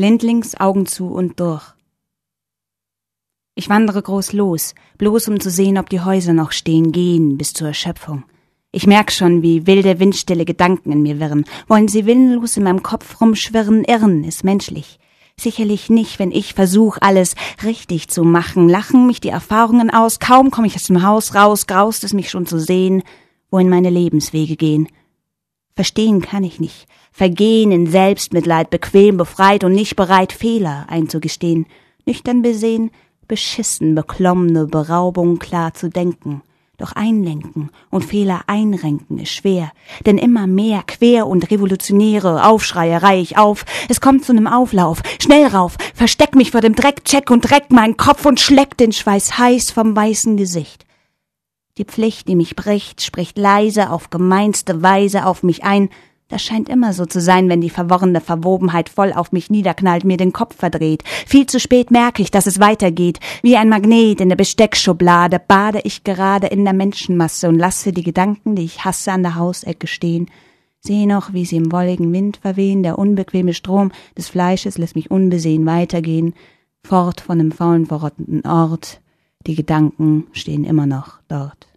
Blindlings Augen zu und durch. Ich wandere groß los, bloß um zu sehen, ob die Häuser noch stehen, gehen bis zur Erschöpfung. Ich merk schon, wie wilde, windstille Gedanken in mir wirren. Wollen sie willenlos in meinem Kopf rumschwirren? Irren ist menschlich. Sicherlich nicht, wenn ich versuch, alles richtig zu machen. Lachen mich die Erfahrungen aus. Kaum komme ich aus dem Haus raus, graust es mich schon zu sehen, wohin meine Lebenswege gehen. Verstehen kann ich nicht. Vergehen in Selbstmitleid, bequem, befreit und nicht bereit, Fehler einzugestehen. Nüchtern besehen, beschissen, beklommene Beraubung klar zu denken. Doch einlenken und Fehler einrenken ist schwer, denn immer mehr quer und revolutionäre Aufschreie reich auf. Es kommt zu nem Auflauf, schnell rauf, versteck mich vor dem Dreck, check und dreck meinen Kopf und schleck den Schweiß heiß vom weißen Gesicht. Die Pflicht, die mich bricht, spricht leise auf gemeinste Weise auf mich ein, das scheint immer so zu sein, wenn die verworrene Verwobenheit voll auf mich niederknallt, mir den Kopf verdreht. Viel zu spät merke ich, dass es weitergeht. Wie ein Magnet in der Besteckschublade bade ich gerade in der Menschenmasse und lasse die Gedanken, die ich hasse, an der Hausecke stehen. Sehe noch, wie sie im wolligen Wind verwehen, der unbequeme Strom des Fleisches lässt mich unbesehen weitergehen, fort von dem faulen, verrottenden Ort. Die Gedanken stehen immer noch dort.